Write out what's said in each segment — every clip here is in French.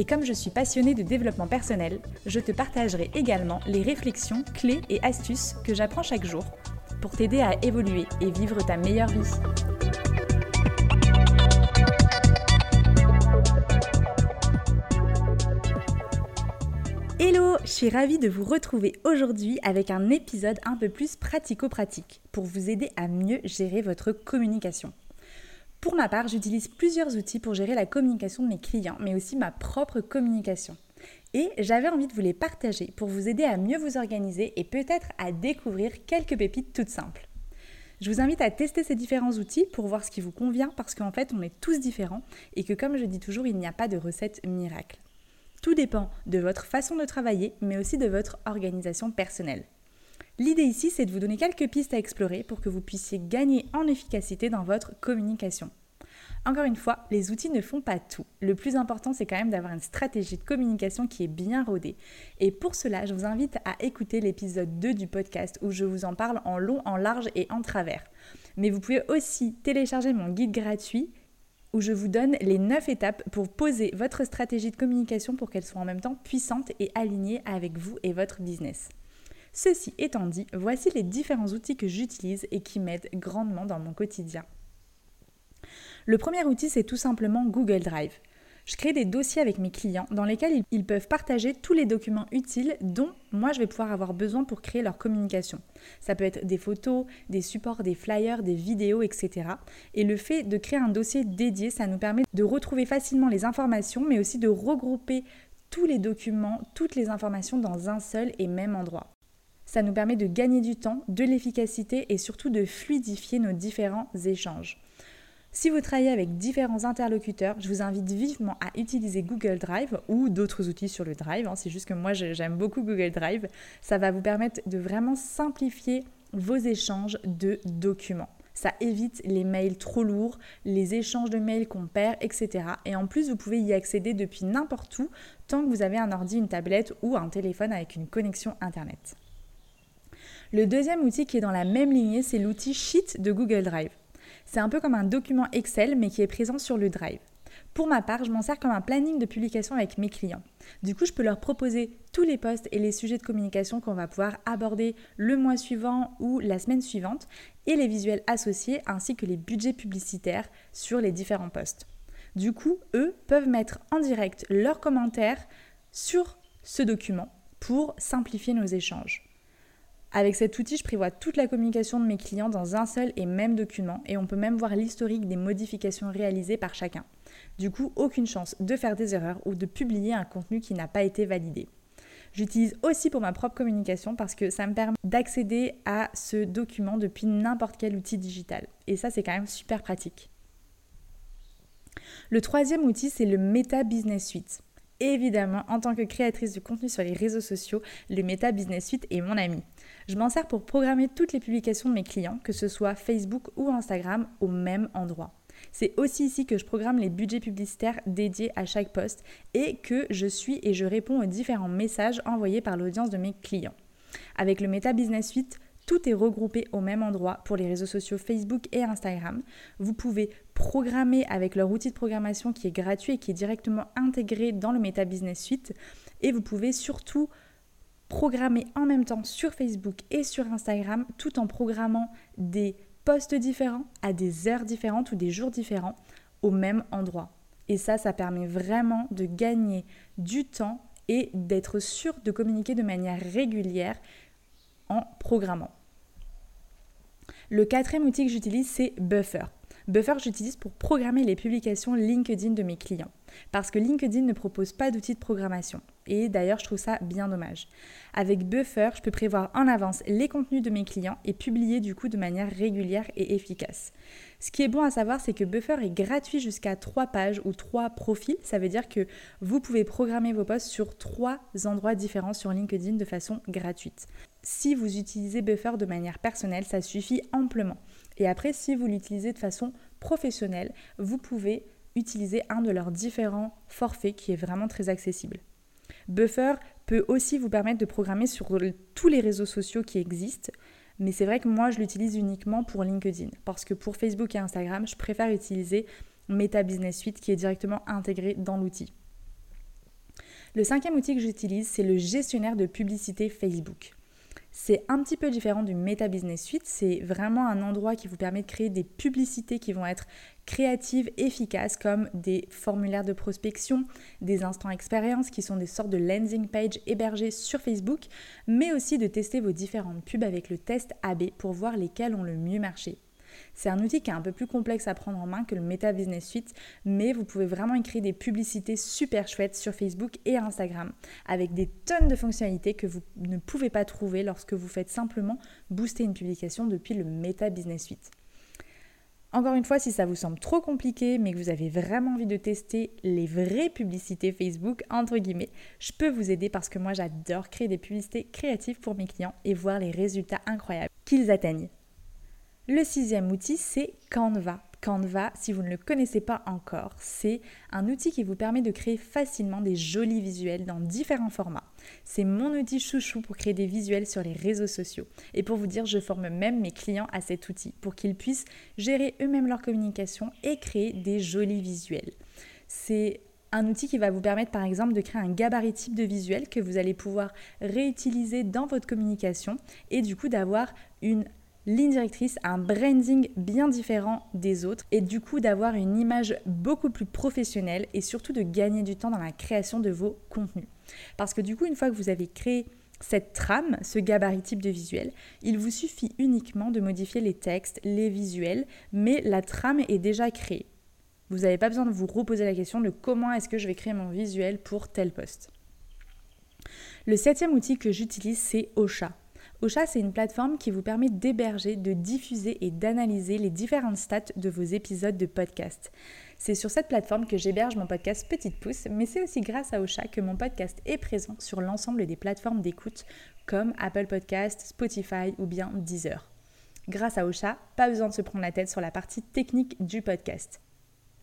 Et comme je suis passionnée de développement personnel, je te partagerai également les réflexions, clés et astuces que j'apprends chaque jour pour t'aider à évoluer et vivre ta meilleure vie. Hello, je suis ravie de vous retrouver aujourd'hui avec un épisode un peu plus pratico-pratique pour vous aider à mieux gérer votre communication. Pour ma part, j'utilise plusieurs outils pour gérer la communication de mes clients, mais aussi ma propre communication. Et j'avais envie de vous les partager pour vous aider à mieux vous organiser et peut-être à découvrir quelques pépites toutes simples. Je vous invite à tester ces différents outils pour voir ce qui vous convient parce qu'en fait on est tous différents et que comme je dis toujours il n'y a pas de recette miracle. Tout dépend de votre façon de travailler mais aussi de votre organisation personnelle. L'idée ici, c'est de vous donner quelques pistes à explorer pour que vous puissiez gagner en efficacité dans votre communication. Encore une fois, les outils ne font pas tout. Le plus important, c'est quand même d'avoir une stratégie de communication qui est bien rodée. Et pour cela, je vous invite à écouter l'épisode 2 du podcast où je vous en parle en long, en large et en travers. Mais vous pouvez aussi télécharger mon guide gratuit où je vous donne les 9 étapes pour poser votre stratégie de communication pour qu'elle soit en même temps puissante et alignée avec vous et votre business. Ceci étant dit, voici les différents outils que j'utilise et qui m'aident grandement dans mon quotidien. Le premier outil, c'est tout simplement Google Drive. Je crée des dossiers avec mes clients dans lesquels ils peuvent partager tous les documents utiles dont moi je vais pouvoir avoir besoin pour créer leur communication. Ça peut être des photos, des supports, des flyers, des vidéos, etc. Et le fait de créer un dossier dédié, ça nous permet de retrouver facilement les informations, mais aussi de regrouper tous les documents, toutes les informations dans un seul et même endroit. Ça nous permet de gagner du temps, de l'efficacité et surtout de fluidifier nos différents échanges. Si vous travaillez avec différents interlocuteurs, je vous invite vivement à utiliser Google Drive ou d'autres outils sur le Drive. Hein. C'est juste que moi j'aime beaucoup Google Drive. Ça va vous permettre de vraiment simplifier vos échanges de documents. Ça évite les mails trop lourds, les échanges de mails qu'on perd, etc. Et en plus, vous pouvez y accéder depuis n'importe où tant que vous avez un ordi, une tablette ou un téléphone avec une connexion Internet. Le deuxième outil qui est dans la même lignée, c'est l'outil Sheet de Google Drive. C'est un peu comme un document Excel, mais qui est présent sur le Drive. Pour ma part, je m'en sers comme un planning de publication avec mes clients. Du coup, je peux leur proposer tous les posts et les sujets de communication qu'on va pouvoir aborder le mois suivant ou la semaine suivante, et les visuels associés ainsi que les budgets publicitaires sur les différents posts. Du coup, eux peuvent mettre en direct leurs commentaires sur ce document pour simplifier nos échanges. Avec cet outil, je prévois toute la communication de mes clients dans un seul et même document et on peut même voir l'historique des modifications réalisées par chacun. Du coup, aucune chance de faire des erreurs ou de publier un contenu qui n'a pas été validé. J'utilise aussi pour ma propre communication parce que ça me permet d'accéder à ce document depuis n'importe quel outil digital. Et ça, c'est quand même super pratique. Le troisième outil, c'est le Meta Business Suite. Évidemment, en tant que créatrice de contenu sur les réseaux sociaux, le Meta Business Suite est mon ami. Je m'en sers pour programmer toutes les publications de mes clients, que ce soit Facebook ou Instagram, au même endroit. C'est aussi ici que je programme les budgets publicitaires dédiés à chaque poste et que je suis et je réponds aux différents messages envoyés par l'audience de mes clients. Avec le Meta Business Suite, tout est regroupé au même endroit pour les réseaux sociaux Facebook et Instagram. Vous pouvez programmer avec leur outil de programmation qui est gratuit et qui est directement intégré dans le Meta Business Suite. Et vous pouvez surtout programmer en même temps sur Facebook et sur Instagram tout en programmant des posts différents à des heures différentes ou des jours différents au même endroit. Et ça, ça permet vraiment de gagner du temps et d'être sûr de communiquer de manière régulière en programmant. Le quatrième outil que j'utilise, c'est Buffer. Buffer, j'utilise pour programmer les publications LinkedIn de mes clients. Parce que LinkedIn ne propose pas d'outils de programmation. Et d'ailleurs, je trouve ça bien dommage. Avec Buffer, je peux prévoir en avance les contenus de mes clients et publier du coup de manière régulière et efficace. Ce qui est bon à savoir, c'est que Buffer est gratuit jusqu'à 3 pages ou 3 profils. Ça veut dire que vous pouvez programmer vos posts sur 3 endroits différents sur LinkedIn de façon gratuite. Si vous utilisez Buffer de manière personnelle, ça suffit amplement. Et après, si vous l'utilisez de façon professionnelle, vous pouvez utiliser un de leurs différents forfaits qui est vraiment très accessible. Buffer peut aussi vous permettre de programmer sur tous les réseaux sociaux qui existent, mais c'est vrai que moi je l'utilise uniquement pour LinkedIn parce que pour Facebook et Instagram, je préfère utiliser Meta Business Suite qui est directement intégré dans l'outil. Le cinquième outil que j'utilise, c'est le gestionnaire de publicité Facebook. C'est un petit peu différent du Meta Business Suite. C'est vraiment un endroit qui vous permet de créer des publicités qui vont être créatives, efficaces, comme des formulaires de prospection, des instants expérience qui sont des sortes de landing page hébergés sur Facebook, mais aussi de tester vos différentes pubs avec le test AB pour voir lesquelles ont le mieux marché. C'est un outil qui est un peu plus complexe à prendre en main que le Meta Business Suite, mais vous pouvez vraiment écrire des publicités super chouettes sur Facebook et Instagram, avec des tonnes de fonctionnalités que vous ne pouvez pas trouver lorsque vous faites simplement booster une publication depuis le Meta Business Suite. Encore une fois, si ça vous semble trop compliqué, mais que vous avez vraiment envie de tester les vraies publicités Facebook, entre guillemets, je peux vous aider parce que moi j'adore créer des publicités créatives pour mes clients et voir les résultats incroyables qu'ils atteignent. Le sixième outil, c'est Canva. Canva, si vous ne le connaissez pas encore, c'est un outil qui vous permet de créer facilement des jolis visuels dans différents formats. C'est mon outil chouchou pour créer des visuels sur les réseaux sociaux. Et pour vous dire, je forme même mes clients à cet outil pour qu'ils puissent gérer eux-mêmes leur communication et créer des jolis visuels. C'est un outil qui va vous permettre par exemple de créer un gabarit type de visuel que vous allez pouvoir réutiliser dans votre communication et du coup d'avoir une ligne directrice, un branding bien différent des autres et du coup d'avoir une image beaucoup plus professionnelle et surtout de gagner du temps dans la création de vos contenus. Parce que du coup, une fois que vous avez créé cette trame, ce gabarit type de visuel, il vous suffit uniquement de modifier les textes, les visuels, mais la trame est déjà créée. Vous n'avez pas besoin de vous reposer la question de comment est-ce que je vais créer mon visuel pour tel poste. Le septième outil que j'utilise, c'est Ocha. Ocha, c'est une plateforme qui vous permet d'héberger, de diffuser et d'analyser les différentes stats de vos épisodes de podcast. C'est sur cette plateforme que j'héberge mon podcast Petite Pouce, mais c'est aussi grâce à Ocha que mon podcast est présent sur l'ensemble des plateformes d'écoute comme Apple Podcast, Spotify ou bien Deezer. Grâce à Ocha, pas besoin de se prendre la tête sur la partie technique du podcast.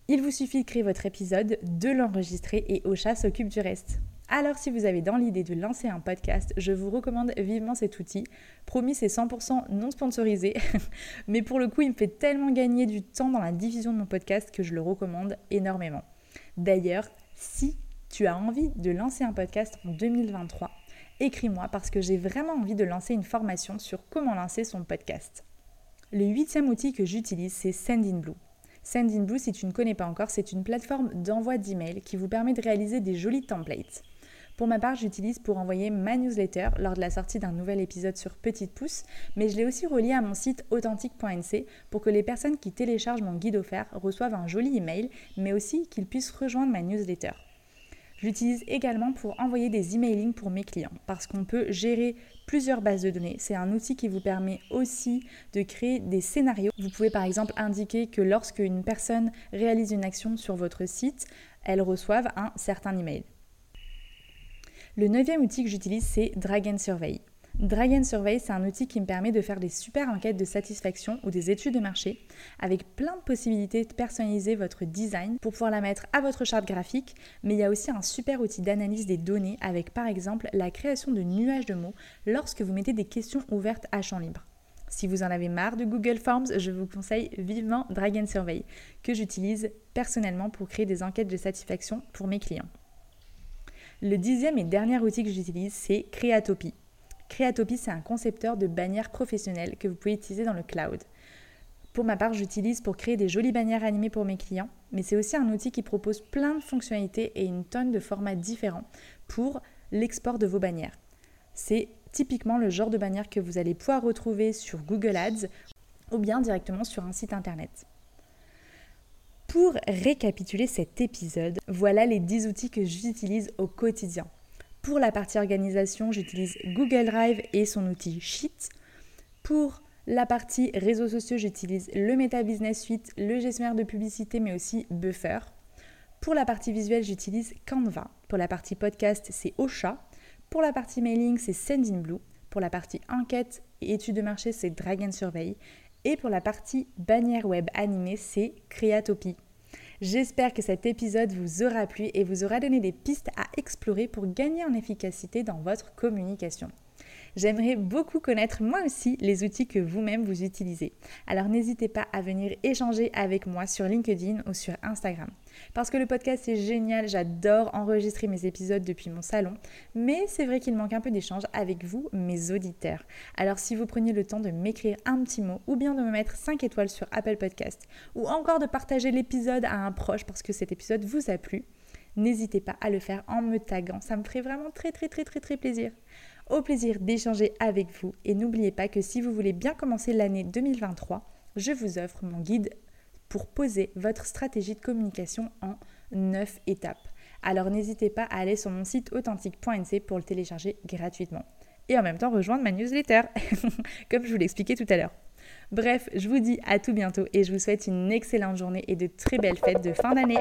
Il vous suffit de créer votre épisode, de l'enregistrer et Ocha s'occupe du reste. Alors si vous avez dans l'idée de lancer un podcast, je vous recommande vivement cet outil. Promis, c'est 100% non sponsorisé, mais pour le coup, il me fait tellement gagner du temps dans la diffusion de mon podcast que je le recommande énormément. D'ailleurs, si tu as envie de lancer un podcast en 2023, écris-moi parce que j'ai vraiment envie de lancer une formation sur comment lancer son podcast. Le huitième outil que j'utilise, c'est Sendinblue. Sendinblue, si tu ne connais pas encore, c'est une plateforme d'envoi d'emails qui vous permet de réaliser des jolis templates. Pour ma part, j'utilise pour envoyer ma newsletter lors de la sortie d'un nouvel épisode sur Petite Pouce, mais je l'ai aussi relié à mon site authentique.nc pour que les personnes qui téléchargent mon guide offert reçoivent un joli email, mais aussi qu'ils puissent rejoindre ma newsletter. Je l'utilise également pour envoyer des emailings pour mes clients parce qu'on peut gérer plusieurs bases de données. C'est un outil qui vous permet aussi de créer des scénarios. Vous pouvez par exemple indiquer que lorsque une personne réalise une action sur votre site, elle reçoive un certain email. Le neuvième outil que j'utilise, c'est Dragon Survey. Dragon Survey, c'est un outil qui me permet de faire des super enquêtes de satisfaction ou des études de marché avec plein de possibilités de personnaliser votre design pour pouvoir la mettre à votre charte graphique. Mais il y a aussi un super outil d'analyse des données avec par exemple la création de nuages de mots lorsque vous mettez des questions ouvertes à champ libre. Si vous en avez marre de Google Forms, je vous conseille vivement Dragon Survey que j'utilise personnellement pour créer des enquêtes de satisfaction pour mes clients. Le dixième et dernier outil que j'utilise, c'est Creatopy. Creatopy, c'est un concepteur de bannières professionnelles que vous pouvez utiliser dans le cloud. Pour ma part, j'utilise pour créer des jolies bannières animées pour mes clients, mais c'est aussi un outil qui propose plein de fonctionnalités et une tonne de formats différents pour l'export de vos bannières. C'est typiquement le genre de bannière que vous allez pouvoir retrouver sur Google Ads ou bien directement sur un site internet. Pour récapituler cet épisode, voilà les 10 outils que j'utilise au quotidien. Pour la partie organisation, j'utilise Google Drive et son outil Sheet. Pour la partie réseaux sociaux, j'utilise le Meta Business Suite, le gestionnaire de publicité, mais aussi Buffer. Pour la partie visuelle, j'utilise Canva. Pour la partie podcast, c'est Ocha. Pour la partie mailing, c'est Sendinblue. Pour la partie enquête et études de marché, c'est Dragon Survey. Et pour la partie bannière web animée, c'est Creatopie. J'espère que cet épisode vous aura plu et vous aura donné des pistes à explorer pour gagner en efficacité dans votre communication. J'aimerais beaucoup connaître moi aussi les outils que vous-même vous utilisez. Alors n'hésitez pas à venir échanger avec moi sur LinkedIn ou sur Instagram. Parce que le podcast est génial, j'adore enregistrer mes épisodes depuis mon salon, mais c'est vrai qu'il manque un peu d'échange avec vous, mes auditeurs. Alors si vous preniez le temps de m'écrire un petit mot ou bien de me mettre 5 étoiles sur Apple Podcast ou encore de partager l'épisode à un proche parce que cet épisode vous a plu, n'hésitez pas à le faire en me taguant, ça me ferait vraiment très très très très très plaisir. Au plaisir d'échanger avec vous et n'oubliez pas que si vous voulez bien commencer l'année 2023, je vous offre mon guide pour poser votre stratégie de communication en 9 étapes. Alors n'hésitez pas à aller sur mon site authentique.nc pour le télécharger gratuitement. Et en même temps rejoindre ma newsletter, comme je vous l'expliquais tout à l'heure. Bref, je vous dis à tout bientôt et je vous souhaite une excellente journée et de très belles fêtes de fin d'année.